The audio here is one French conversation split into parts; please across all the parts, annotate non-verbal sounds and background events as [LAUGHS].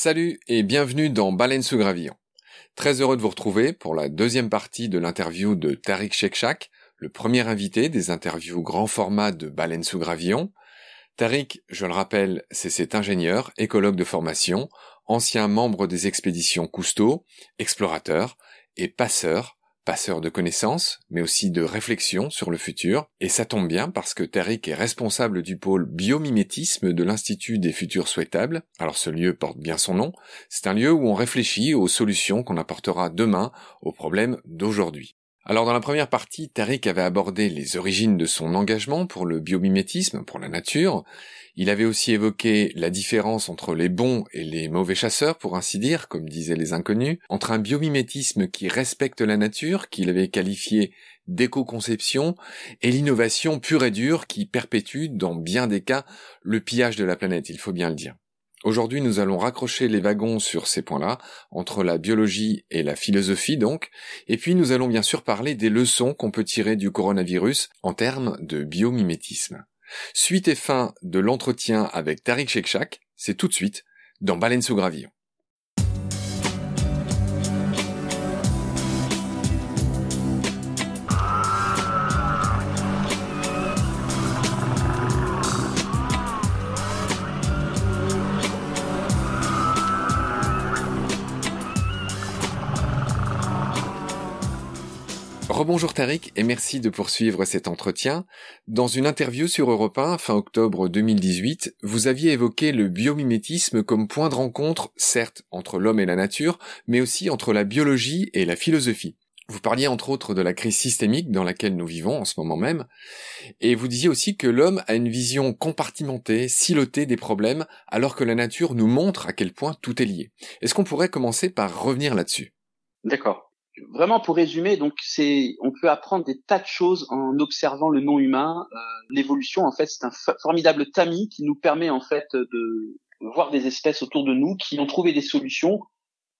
Salut et bienvenue dans Baleine sous gravillon. Très heureux de vous retrouver pour la deuxième partie de l'interview de Tariq Shekshak, le premier invité des interviews grand format de Baleine sous gravillon. Tariq, je le rappelle, c'est cet ingénieur, écologue de formation, ancien membre des expéditions Cousteau, explorateur et passeur passeur de connaissances, mais aussi de réflexion sur le futur, et ça tombe bien parce que Tariq est responsable du pôle biomimétisme de l'Institut des futurs souhaitables. Alors ce lieu porte bien son nom, c'est un lieu où on réfléchit aux solutions qu'on apportera demain aux problèmes d'aujourd'hui. Alors dans la première partie, Tariq avait abordé les origines de son engagement pour le biomimétisme, pour la nature. Il avait aussi évoqué la différence entre les bons et les mauvais chasseurs, pour ainsi dire, comme disaient les inconnus, entre un biomimétisme qui respecte la nature, qu'il avait qualifié d'éco-conception, et l'innovation pure et dure qui perpétue, dans bien des cas, le pillage de la planète, il faut bien le dire. Aujourd'hui, nous allons raccrocher les wagons sur ces points-là, entre la biologie et la philosophie donc, et puis nous allons bien sûr parler des leçons qu'on peut tirer du coronavirus en termes de biomimétisme. Suite et fin de l'entretien avec Tariq Shekshak, c'est tout de suite dans Baleine sous gravillon. Rebonjour Tariq et merci de poursuivre cet entretien. Dans une interview sur Europe 1 fin octobre 2018, vous aviez évoqué le biomimétisme comme point de rencontre, certes entre l'homme et la nature, mais aussi entre la biologie et la philosophie. Vous parliez entre autres de la crise systémique dans laquelle nous vivons en ce moment même, et vous disiez aussi que l'homme a une vision compartimentée, silotée des problèmes, alors que la nature nous montre à quel point tout est lié. Est-ce qu'on pourrait commencer par revenir là-dessus? D'accord vraiment pour résumer, donc c'est, on peut apprendre des tas de choses en observant le non humain. Euh, l'évolution, en fait, c'est un formidable tamis qui nous permet en fait de voir des espèces autour de nous qui ont trouvé des solutions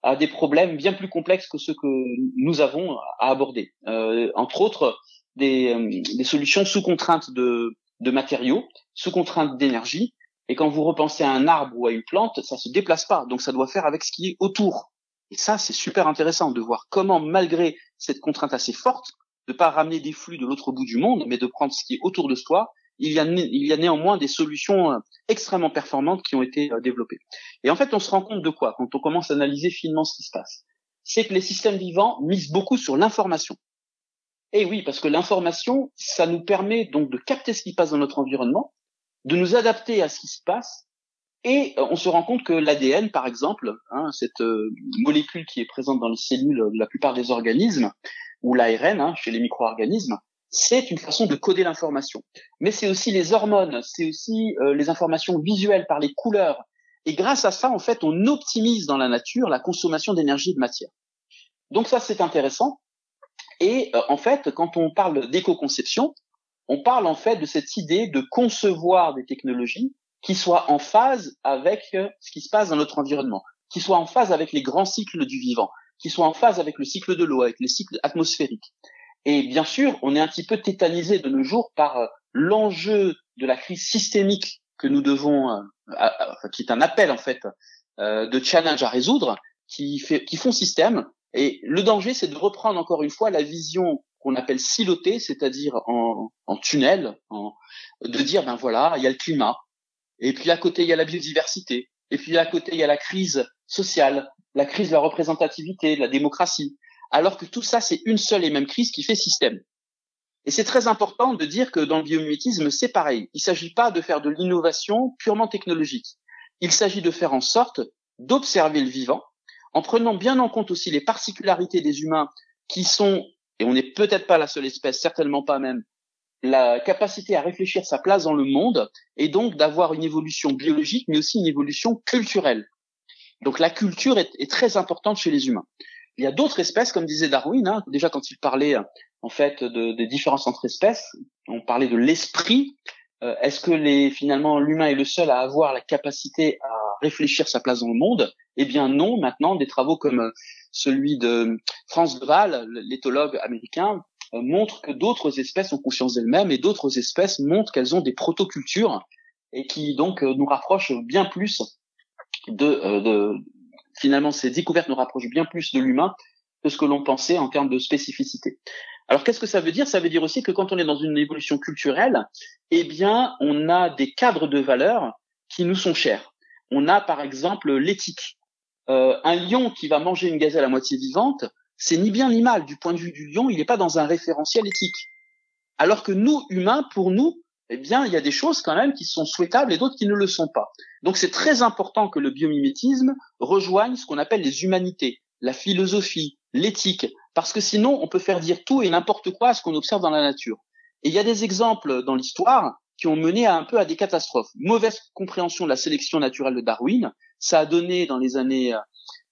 à des problèmes bien plus complexes que ceux que nous avons à aborder. Euh, entre autres, des, euh, des, solutions sous contrainte de, de matériaux, sous contrainte d'énergie. Et quand vous repensez à un arbre ou à une plante, ça se déplace pas, donc ça doit faire avec ce qui est autour. Et ça, c'est super intéressant de voir comment, malgré cette contrainte assez forte, de pas ramener des flux de l'autre bout du monde, mais de prendre ce qui est autour de soi, il y a, néanmoins des solutions euh, extrêmement performantes qui ont été euh, développées. Et en fait, on se rend compte de quoi quand on commence à analyser finement ce qui se passe? C'est que les systèmes vivants misent beaucoup sur l'information. Et oui, parce que l'information, ça nous permet donc de capter ce qui passe dans notre environnement, de nous adapter à ce qui se passe et euh, on se rend compte que l'ADN, par exemple, hein, cette euh, molécule qui est présente dans les cellules de la plupart des organismes, ou l'ARN hein, chez les micro-organismes, c'est une façon de coder l'information. Mais c'est aussi les hormones, c'est aussi euh, les informations visuelles par les couleurs. Et grâce à ça, en fait, on optimise dans la nature la consommation d'énergie et de matière. Donc ça, c'est intéressant. Et en fait, quand on parle d'éco-conception, on parle en fait de cette idée de concevoir des technologies qui soit en phase avec euh, ce qui se passe dans notre environnement, qui soit en phase avec les grands cycles du vivant, qui soit en phase avec le cycle de l'eau, avec les cycles atmosphériques. Et bien sûr, on est un petit peu tétanisé de nos jours par euh, l'enjeu de la crise systémique que nous devons, euh, qui est un appel en fait de challenge à résoudre, qui, fait, qui font système. Et le danger, c'est de reprendre encore une fois la vision qu'on appelle silotée, c'est-à-dire en, en tunnel, en, de dire ben voilà, il y a le climat, et puis à côté, il y a la biodiversité. Et puis à côté, il y a la crise sociale, la crise de la représentativité, de la démocratie. Alors que tout ça, c'est une seule et même crise qui fait système. Et c'est très important de dire que dans le biomimétisme, c'est pareil. Il ne s'agit pas de faire de l'innovation purement technologique. Il s'agit de faire en sorte d'observer le vivant, en prenant bien en compte aussi les particularités des humains qui sont, et on n'est peut-être pas la seule espèce, certainement pas même, la capacité à réfléchir sa place dans le monde et donc d'avoir une évolution biologique, mais aussi une évolution culturelle. Donc la culture est, très importante chez les humains. Il y a d'autres espèces, comme disait Darwin, hein, déjà quand il parlait en fait de, des différences entre espèces, on parlait de l'esprit. Euh, est-ce que finalement l'humain est le seul à avoir la capacité à réfléchir sa place dans le monde? Eh bien non. Maintenant, des travaux comme celui de Franz de l'éthologue américain, euh, montre que d'autres espèces ont conscience d'elles-mêmes et d'autres espèces montrent qu'elles ont des protocultures et qui donc euh, nous rapprochent bien plus de, de finalement ces découvertes nous rapprochent bien plus de l'humain que ce que l'on pensait en termes de spécificité. Alors qu'est-ce que ça veut dire? Ça veut dire aussi que quand on est dans une évolution culturelle, eh bien, on a des cadres de valeurs qui nous sont chers. On a par exemple l'éthique. Euh, un lion qui va manger une gazelle à moitié vivante, c'est ni bien ni mal. Du point de vue du lion, il n'est pas dans un référentiel éthique. Alors que nous, humains, pour nous, eh bien, il y a des choses quand même qui sont souhaitables et d'autres qui ne le sont pas. Donc c'est très important que le biomimétisme rejoigne ce qu'on appelle les humanités, la philosophie, l'éthique, parce que sinon on peut faire dire tout et n'importe quoi à ce qu'on observe dans la nature. Et il y a des exemples dans l'histoire qui ont mené à un peu à des catastrophes. Mauvaise compréhension de la sélection naturelle de Darwin, ça a donné dans les années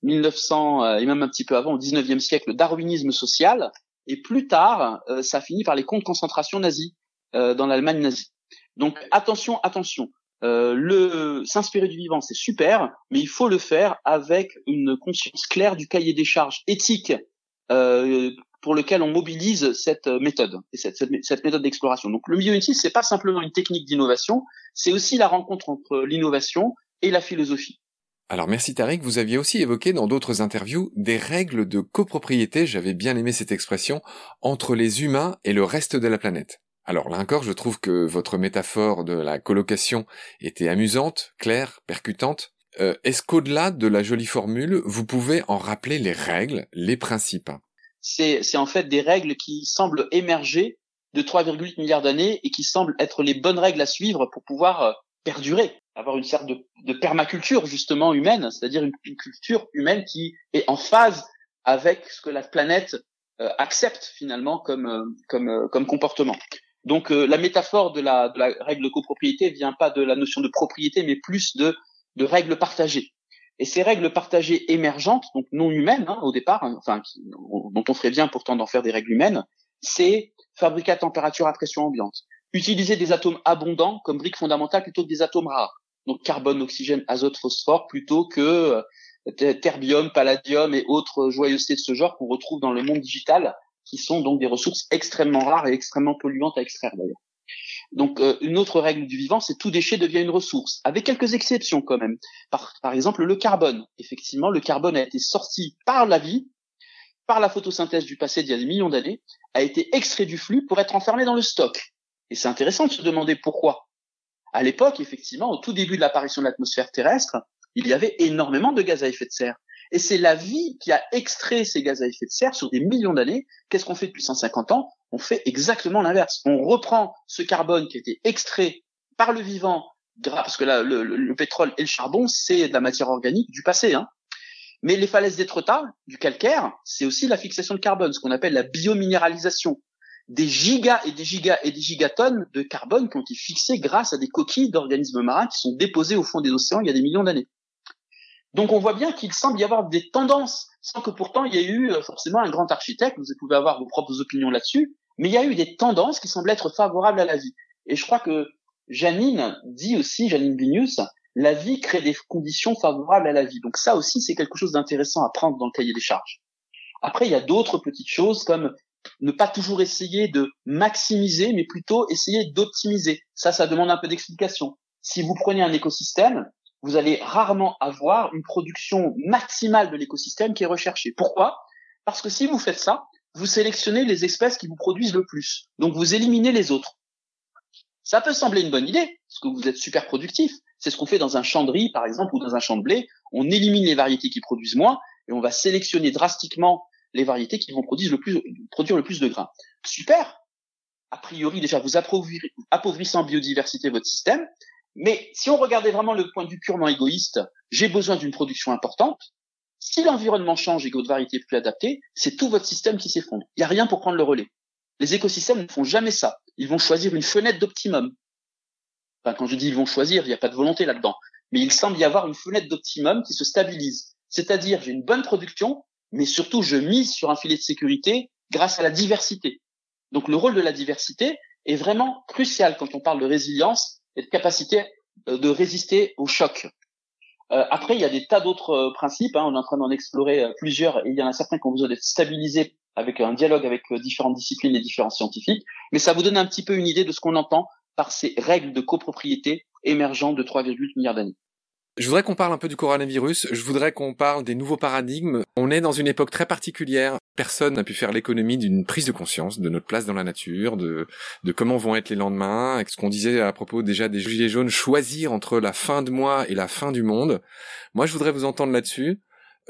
1900 euh, euh, et même un petit peu avant, au 19e siècle, le darwinisme social, et plus tard, euh, ça a fini par les camps de concentration nazis dans l'Allemagne nazie. Donc attention, attention. le s'inspirer du vivant, c'est super, mais il faut le faire avec une conscience claire du cahier des charges éthiques pour lequel on mobilise cette méthode et cette, cette, méthode d'exploration. Donc le milieu c'est pas simplement une technique d'innovation, c'est aussi la rencontre entre l'innovation et la philosophie. Alors merci Tariq, vous aviez aussi évoqué dans d'autres interviews des règles de copropriété, j'avais bien aimé cette expression, entre les humains et le reste de la planète. Alors là encore, je trouve que votre métaphore de la colocation était amusante, claire, percutante. Euh, est-ce qu'au-delà de la jolie formule, vous pouvez en rappeler les règles, les principes? C'est en fait des règles qui semblent émerger de 3,8 milliards d'années et qui semblent être les bonnes règles à suivre pour pouvoir euh, perdurer, avoir une sorte de, permaculture justement humaine, c'est-à-dire une, culture humaine qui est en phase avec ce que la planète euh, accepte finalement comme euh, comme comme comportement. Donc la métaphore de la, de la règle de copropriété vient pas de la notion de propriété, mais plus de de règles partagées. Et ces règles partagées émergentes, donc non humaines hein, au départ, hein, enfin dont on ferait bien pourtant d'en faire des règles humaines, c'est fabriquer à température à pression ambiante, utiliser des atomes abondants comme briques fondamentales plutôt que des atomes rares, donc carbone, oxygène, azote, phosphore, plutôt que euh, terbium, palladium et autres joyeusetés de ce genre qu'on retrouve dans le monde digital, qui sont donc des ressources extrêmement rares et extrêmement polluantes à extraire d'ailleurs. Donc euh, une autre règle du vivant, c'est tout déchet devient une ressource, avec quelques exceptions quand même. Par, par exemple, le carbone. Effectivement, le carbone a été sorti par la vie, par la photosynthèse du passé d'il y a des millions d'années, a été extrait du flux pour être enfermé dans le stock. Et c'est intéressant de se demander pourquoi. À l'époque, effectivement, au tout début de l'apparition de l'atmosphère terrestre, il y avait énormément de gaz à effet de serre. Et c'est la vie qui a extrait ces gaz à effet de serre sur des millions d'années. Qu'est-ce qu'on fait depuis 150 ans? On fait exactement l'inverse. On reprend ce carbone qui a été extrait par le vivant, parce que le, pétrole et le charbon, c'est de la matière organique du passé. Hein. Mais les falaises d'Étretat, du calcaire, c'est aussi la fixation de carbone, ce qu'on appelle la biominéralisation. Des gigas et des gigas et des gigatonnes de carbone qui ont été fixées grâce à des coquilles d'organismes marins qui sont déposées au fond des océans il y a des millions d'années. Donc on voit bien qu'il semble y avoir des tendances, sans que pourtant il y ait eu euh, forcément un grand architecte, vous pouvez avoir vos propres opinions là-dessus, mais il y a eu des tendances qui semblent être favorables à la vie. Et je crois que Janine dit aussi, Janine Vignius, la vie crée des conditions favorables à la vie. Donc ça aussi, c'est quelque chose d'intéressant à prendre dans le cahier des charges. Après, il y a d'autres petites choses comme ne pas toujours essayer de maximiser, mais plutôt essayer d'optimiser. Ça, ça demande un peu d'explication. Si vous prenez un écosystème, vous allez rarement avoir une production maximale de l'écosystème qui est recherchée. Pourquoi? Parce que si vous faites ça, vous sélectionnez les espèces qui vous produisent le plus. Donc vous éliminez les autres. Ça peut sembler une bonne idée, parce que vous êtes super productif. C'est ce qu'on fait dans un champ de riz, par exemple, ou dans un champ de blé. On élimine les variétés qui produisent moins et on va sélectionner drastiquement les variétés qui vont produire le plus, de grains. Super. A priori, déjà, vous appauvrissez en biodiversité votre système, mais si on regardait vraiment le point de vue purement égoïste, j'ai besoin d'une production importante. Si l'environnement change et que votre variété est plus adaptée, c'est tout votre système qui s'effondre. Il n'y a rien pour prendre le relais. Les écosystèmes ne font jamais ça. Ils vont choisir une fenêtre d'optimum. Enfin, quand je dis ils vont choisir, il n'y a pas de volonté là-dedans. Mais il semble y avoir une fenêtre d'optimum qui se stabilise. C'est-à-dire, j'ai une bonne production, mais surtout, je mise sur un filet de sécurité grâce à la diversité. Donc, le rôle de la diversité est vraiment crucial quand on parle de résilience et de capacité euh, de résister au choc. Euh, après, il y a des tas d'autres euh, principes. Hein, on est en train d'en explorer plusieurs. Et il y en a certains qui ont besoin d'être stabilisés avec un dialogue avec différentes disciplines et différents scientifiques. Mais ça vous donne un petit peu une idée de ce qu'on entend par ces règles de copropriété émergentes de 3,8 milliards d'années. Je voudrais qu'on parle un peu du coronavirus. Je voudrais qu'on parle des nouveaux paradigmes. On est dans une époque très particulière. Personne n'a pu faire l'économie d'une prise de conscience de notre place dans la nature, de, comment vont être les lendemains, avec ce qu'on disait à propos déjà des gilets jaunes, choisir entre la fin de mois et la fin du monde. Moi, je voudrais vous entendre là-dessus.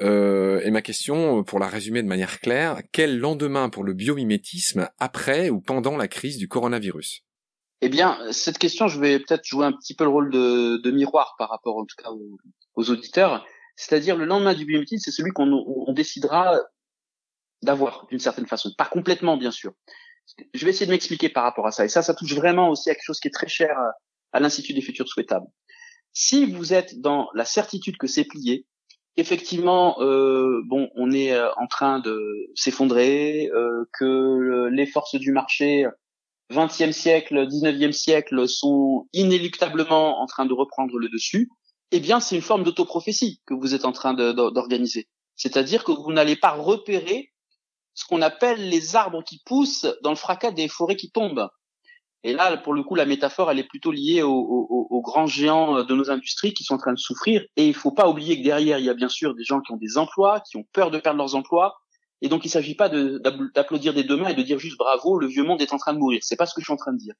Euh, et ma question, pour la résumer de manière claire, quel lendemain pour le biomimétisme après ou pendant la crise du coronavirus? Eh bien, cette question, je vais peut-être jouer un petit peu le rôle de, de, miroir par rapport, en tout cas, aux, auditeurs. C'est-à-dire, le lendemain du biométisme, c'est celui qu'on on décidera d'avoir, d'une certaine façon. Pas complètement, bien sûr. Je vais essayer de m'expliquer par rapport à ça. Et ça, ça touche vraiment aussi à quelque chose qui est très cher à, à l'Institut des futurs souhaitables. Si vous êtes dans la certitude que c'est plié, effectivement, euh, bon, on est euh, en train de s'effondrer, euh, que les forces du marché 20e siècle, 19e siècle sont inéluctablement en train de reprendre le dessus, eh bien, c'est une forme d'autoprophétie que vous êtes en train d'organiser. C'est-à-dire que vous n'allez pas repérer ce qu'on appelle les arbres qui poussent dans le fracas des forêts qui tombent. Et là, pour le coup, la métaphore, elle est plutôt liée aux, aux, grands géants de nos industries qui sont en train de souffrir. Et il faut pas oublier que derrière, il y a bien sûr des gens qui ont des emplois, qui ont peur de perdre leurs emplois, et donc, il ne s'agit pas d'applaudir des deux mains et de dire juste bravo, le vieux monde est en train de mourir. C'est pas ce que je suis en train de dire.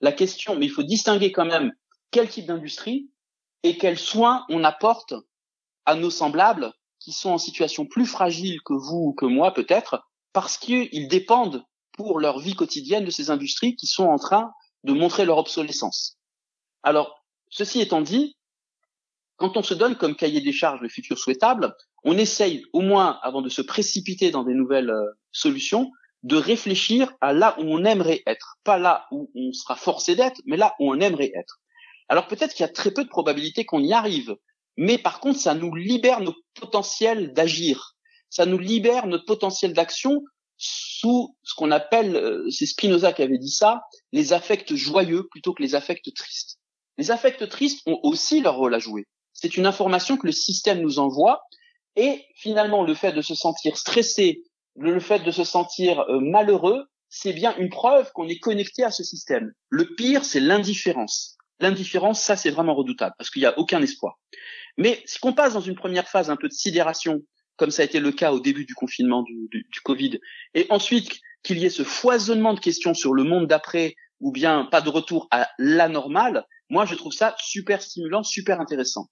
La question, mais il faut distinguer quand même quel type d'industrie et quels soins on apporte à nos semblables qui sont en situation plus fragile que vous ou que moi peut-être, parce qu'ils dépendent pour leur vie quotidienne de ces industries qui sont en train de montrer leur obsolescence. Alors, ceci étant dit, quand on se donne comme cahier des charges le futur souhaitable, on essaye au moins, avant de se précipiter dans des nouvelles euh, solutions, de réfléchir à là où on aimerait être, pas là où on sera forcé d'être, mais là où on aimerait être. Alors peut-être qu'il y a très peu de probabilités qu'on y arrive, mais par contre, ça nous libère nos potentiels d'agir, ça nous libère notre potentiel d'action sous ce qu'on appelle, euh, c'est Spinoza qui avait dit ça, les affects joyeux plutôt que les affects tristes. Les affects tristes ont aussi leur rôle à jouer. C'est une information que le système nous envoie et finalement, le fait de se sentir stressé, le fait de se sentir euh, malheureux, c'est bien une preuve qu'on est connecté à ce système. Le pire, c'est l'indifférence. L'indifférence, ça, c'est vraiment redoutable parce qu'il n'y a aucun espoir. Mais si qu'on passe dans une première phase un peu de sidération, comme ça a été le cas au début du confinement du, du, du Covid, et ensuite qu'il y ait ce foisonnement de questions sur le monde d'après ou bien pas de retour à la normale, moi, je trouve ça super stimulant, super intéressant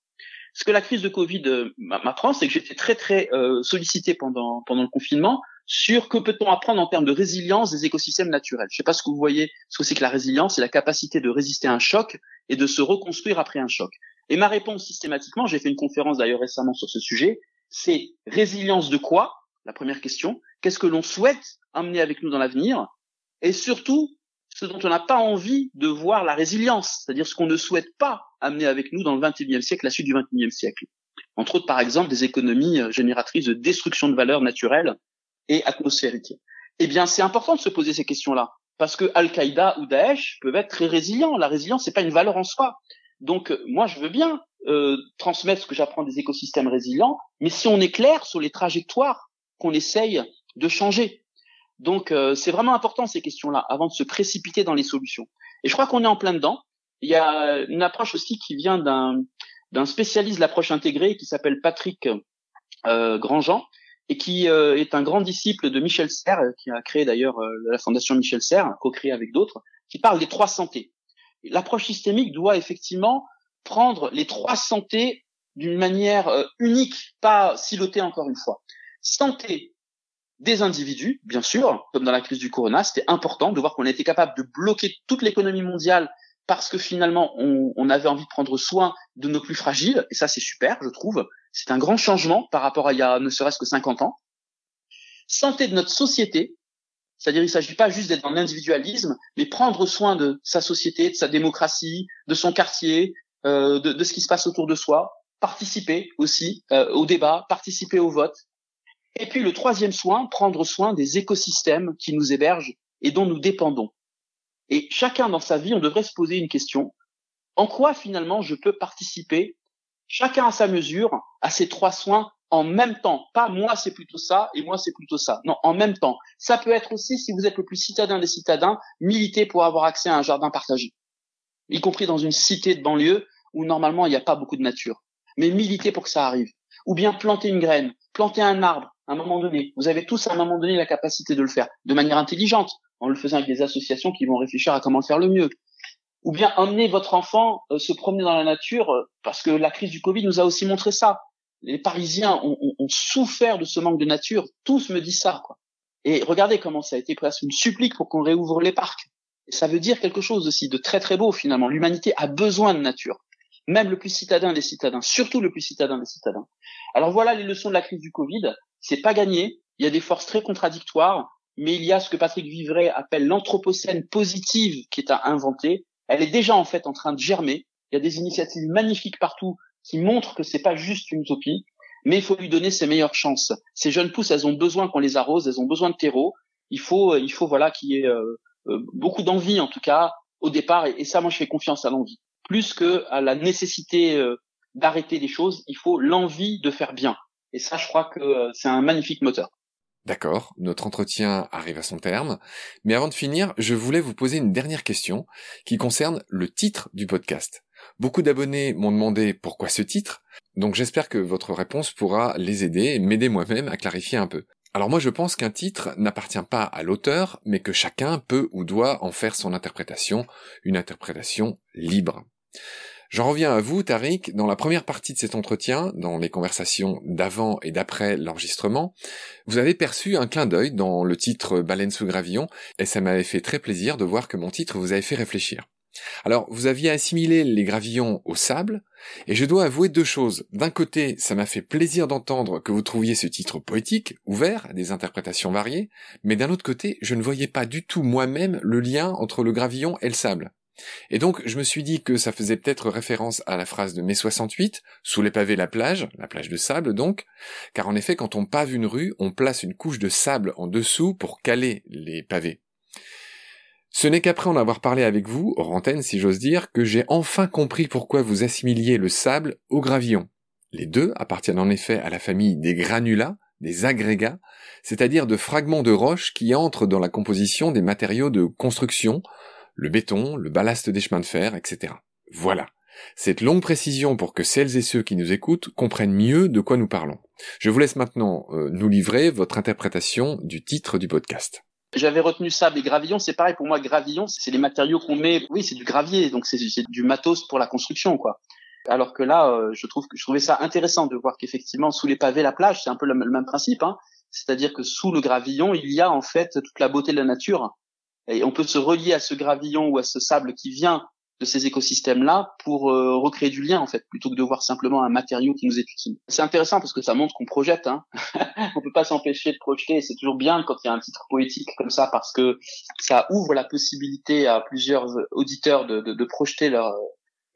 ce que la crise de Covid euh, m'apprend, c'est que j'étais très très euh, sollicité pendant pendant le confinement sur que peut-on apprendre en termes de résilience des écosystèmes naturels. Je ne sais pas ce que vous voyez, ce que c'est que la résilience, c'est la capacité de résister à un choc et de se reconstruire après un choc. Et ma réponse systématiquement, j'ai fait une conférence d'ailleurs récemment sur ce sujet, c'est résilience de quoi? La première question. Qu'est-ce que l'on souhaite amener avec nous dans l'avenir? Et surtout, ce dont on n'a pas envie de voir la résilience, c'est-à-dire ce qu'on ne souhaite pas amener avec nous dans le XXIe siècle, la suite du XXIe siècle. Entre autres, par exemple, des économies euh, génératrices de destruction de valeurs naturelles et atmosphériques. Eh bien, c'est important de se poser ces questions-là, parce que Al-Qaïda ou Daesh peuvent être très résilients. La résilience, c'est pas une valeur en soi. Donc, euh, moi, je veux bien euh, transmettre ce que j'apprends des écosystèmes résilients, mais si on est clair sur les trajectoires qu'on essaye de changer. Donc euh, c'est vraiment important ces questions-là avant de se précipiter dans les solutions. Et je crois qu'on est en plein dedans. Il y a une approche aussi qui vient d'un d'un spécialiste de l'approche intégrée qui s'appelle Patrick euh, Grandjean et qui euh, est un grand disciple de Michel Serres, qui a créé d'ailleurs euh, la fondation Michel Serres, co-créé avec d'autres, qui parle des trois santé. L'approche systémique doit effectivement prendre les trois santé d'une manière unique, pas silotée encore une fois. Santé des individus, bien sûr, comme dans la crise du corona, c'était important de voir qu'on était capable de bloquer toute l'économie mondiale parce que finalement on, avait envie de prendre soin de nos plus fragiles, et ça c'est super, je trouve. C'est un grand changement par rapport à il y a ne serait-ce que 50 ans. Santé de notre société, c'est-à-dire il ne s'agit pas juste d'être dans l'individualisme, mais prendre soin de sa société, de sa démocratie, de son quartier, euh, de, de, ce qui se passe autour de soi, participer aussi euh, au débat, participer au vote, et puis le troisième soin, prendre soin des écosystèmes qui nous hébergent et dont nous dépendons. Et chacun dans sa vie, on devrait se poser une question. En quoi finalement je peux participer, chacun à sa mesure, à ces trois soins en même temps? Pas moi c'est plutôt ça et moi c'est plutôt ça. Non, en même temps. Ça peut être aussi, si vous êtes le plus citadin des citadins, militer pour avoir accès à un jardin partagé. Y compris dans une cité de banlieue où normalement il n'y a pas beaucoup de nature. mais militez pour que ça arrive. Ou bien planter une graine, planter un arbre, à un moment donné. Vous avez tous à un moment donné la capacité de le faire, de manière intelligente, en le faisant avec des associations qui vont réfléchir à comment faire le mieux. Ou bien emmener votre enfant euh, se promener dans la nature, euh, parce que la crise du Covid nous a aussi montré ça. Les Parisiens ont souffert de ce manque de nature. Tous me disent ça. Quoi. Et regardez comment ça a été presque une supplique pour qu'on réouvre les parcs. Et ça veut dire quelque chose aussi de très très beau finalement. L'humanité a besoin de nature. Même le plus citadin des citadins, surtout le plus citadin des citadins. Alors voilà les leçons de la crise du Covid. C'est pas gagné. Il y a des forces très contradictoires, mais il y a ce que Patrick Vivray appelle l'anthropocène positive qui est à inventer. Elle est déjà en fait en train de germer. Il y a des initiatives magnifiques partout qui montrent que c'est pas juste une utopie, mais il faut lui donner ses meilleures chances. Ces jeunes pousses, elles ont besoin qu'on les arrose, elles ont besoin de terreau. Il faut, il faut voilà qu'il y ait euh, euh, beaucoup d'envie en tout cas au départ, et, ça, moi, je fais confiance à l'envie plus que à la nécessité euh, d'arrêter des choses. Il faut l'envie de faire bien. Et ça, je crois que c'est un magnifique moteur. D'accord, notre entretien arrive à son terme, mais avant de finir, je voulais vous poser une dernière question qui concerne le titre du podcast. Beaucoup d'abonnés m'ont demandé pourquoi ce titre, donc j'espère que votre réponse pourra les aider et m'aider moi-même à clarifier un peu. Alors moi je pense qu'un titre n'appartient pas à l'auteur, mais que chacun peut ou doit en faire son interprétation, une interprétation libre. J'en reviens à vous, Tariq. Dans la première partie de cet entretien, dans les conversations d'avant et d'après l'enregistrement, vous avez perçu un clin d'œil dans le titre Baleine sous gravillon, et ça m'avait fait très plaisir de voir que mon titre vous avait fait réfléchir. Alors, vous aviez assimilé les gravillons au sable, et je dois avouer deux choses. D'un côté, ça m'a fait plaisir d'entendre que vous trouviez ce titre poétique, ouvert à des interprétations variées, mais d'un autre côté, je ne voyais pas du tout moi-même le lien entre le gravillon et le sable. Et donc, je me suis dit que ça faisait peut-être référence à la phrase de mai 68, sous les pavés la plage, la plage de sable donc, car en effet, quand on pave une rue, on place une couche de sable en dessous pour caler les pavés. Ce n'est qu'après en avoir parlé avec vous, hors si j'ose dire, que j'ai enfin compris pourquoi vous assimiliez le sable au gravillon. Les deux appartiennent en effet à la famille des granulats, des agrégats, c'est-à-dire de fragments de roches qui entrent dans la composition des matériaux de construction, le béton, le ballast des chemins de fer, etc. Voilà. Cette longue précision pour que celles et ceux qui nous écoutent comprennent mieux de quoi nous parlons. Je vous laisse maintenant euh, nous livrer votre interprétation du titre du podcast. J'avais retenu sable et gravillon, c'est pareil pour moi. Gravillon, c'est les matériaux qu'on met. Oui, c'est du gravier, donc c'est du matos pour la construction, quoi. Alors que là, euh, je trouve que je trouvais ça intéressant de voir qu'effectivement sous les pavés, la plage, c'est un peu le, même principe. Hein. C'est-à-dire que sous le gravillon, il y a en fait toute la beauté de la nature et on peut se relier à ce gravillon ou à ce sable qui vient de ces écosystèmes-là pour euh, recréer du lien en fait, plutôt que de voir simplement un matériau qui nous est utile. C'est intéressant parce que ça montre qu'on projette. Hein. [LAUGHS] on peut pas s'empêcher de projeter. C'est toujours bien quand il y a un titre poétique comme ça parce que ça ouvre la possibilité à plusieurs auditeurs de, de, de projeter leur,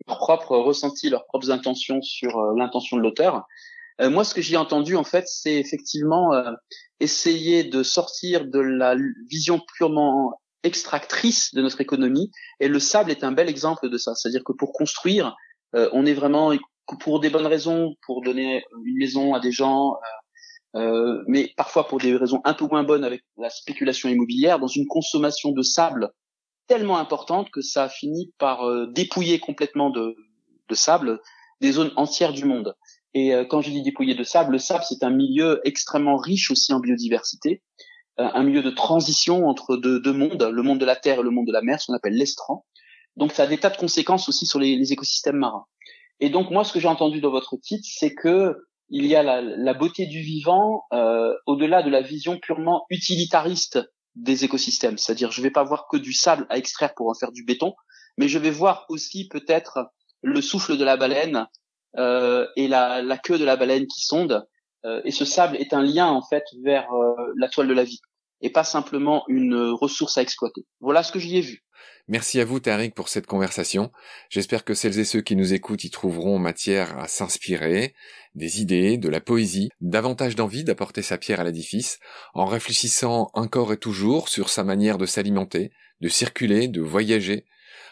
leur propre ressenti, leurs propres intentions sur euh, l'intention de l'auteur. Euh, moi, ce que j'ai entendu, en fait, c'est effectivement essayer de sortir de la vision purement extractrice de notre économie. Et le sable est un bel exemple de ça. C'est-à-dire que pour construire, euh, on est vraiment pour des bonnes raisons, pour donner une maison à des gens, euh, euh, mais parfois pour des raisons un peu moins bonnes avec la spéculation immobilière, dans une consommation de sable tellement importante que ça a fini par euh, dépouiller complètement de, de, sable des zones entières du monde. Et euh, quand je dis dépouiller de sable, le sable c'est un milieu extrêmement riche aussi en biodiversité. Un milieu de transition entre deux, deux, mondes, le monde de la terre et le monde de la mer, ce qu'on appelle l'estran. Donc ça a des tas de conséquences aussi sur les, les écosystèmes marins. Et donc moi, ce que j'ai entendu dans votre titre, c'est que il y a la, la beauté du vivant euh, au-delà de la vision purement utilitariste des écosystèmes. C'est-à-dire, je vais pas voir que du sable à extraire pour en faire du béton, mais je vais voir aussi peut-être le souffle de la baleine euh, et la, la, queue de la baleine qui sonde et ce sable est un lien en fait vers euh, la toile de la vie et pas simplement une ressource à exploiter. Voilà ce que j'y ai vu. Merci à vous Tariq pour cette conversation. J'espère que celles et ceux qui nous écoutent y trouveront matière à s'inspirer, des idées, de la poésie, davantage d'envie d'apporter sa pierre à l'édifice, en réfléchissant encore et toujours sur sa manière de s'alimenter, de circuler, de voyager,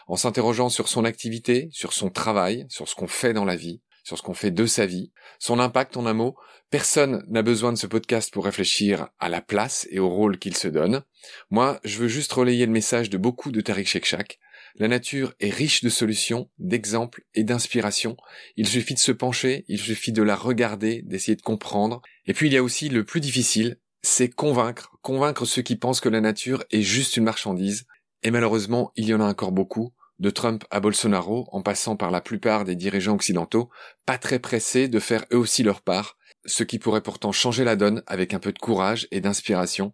en s'interrogeant sur son activité, sur son travail, sur ce qu'on fait dans la vie, sur ce qu'on fait de sa vie, son impact en un mot. Personne n'a besoin de ce podcast pour réfléchir à la place et au rôle qu'il se donne. Moi, je veux juste relayer le message de beaucoup de Tariq Shekshak. La nature est riche de solutions, d'exemples et d'inspirations. Il suffit de se pencher, il suffit de la regarder, d'essayer de comprendre. Et puis il y a aussi le plus difficile, c'est convaincre, convaincre ceux qui pensent que la nature est juste une marchandise. Et malheureusement, il y en a encore beaucoup, de Trump à Bolsonaro, en passant par la plupart des dirigeants occidentaux, pas très pressés de faire eux aussi leur part, ce qui pourrait pourtant changer la donne avec un peu de courage et d'inspiration.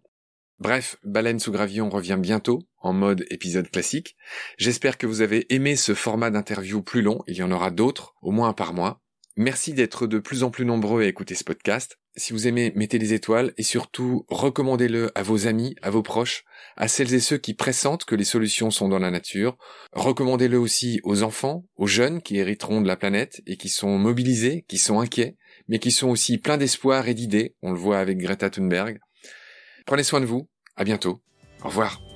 Bref, Baleine sous gravillon revient bientôt, en mode épisode classique. J'espère que vous avez aimé ce format d'interview plus long, il y en aura d'autres, au moins par mois. Merci d'être de plus en plus nombreux à écouter ce podcast. Si vous aimez, mettez des étoiles et surtout recommandez-le à vos amis, à vos proches, à celles et ceux qui pressentent que les solutions sont dans la nature. Recommandez-le aussi aux enfants, aux jeunes qui hériteront de la planète et qui sont mobilisés, qui sont inquiets, mais qui sont aussi pleins d'espoir et d'idées. On le voit avec Greta Thunberg. Prenez soin de vous. À bientôt. Au revoir.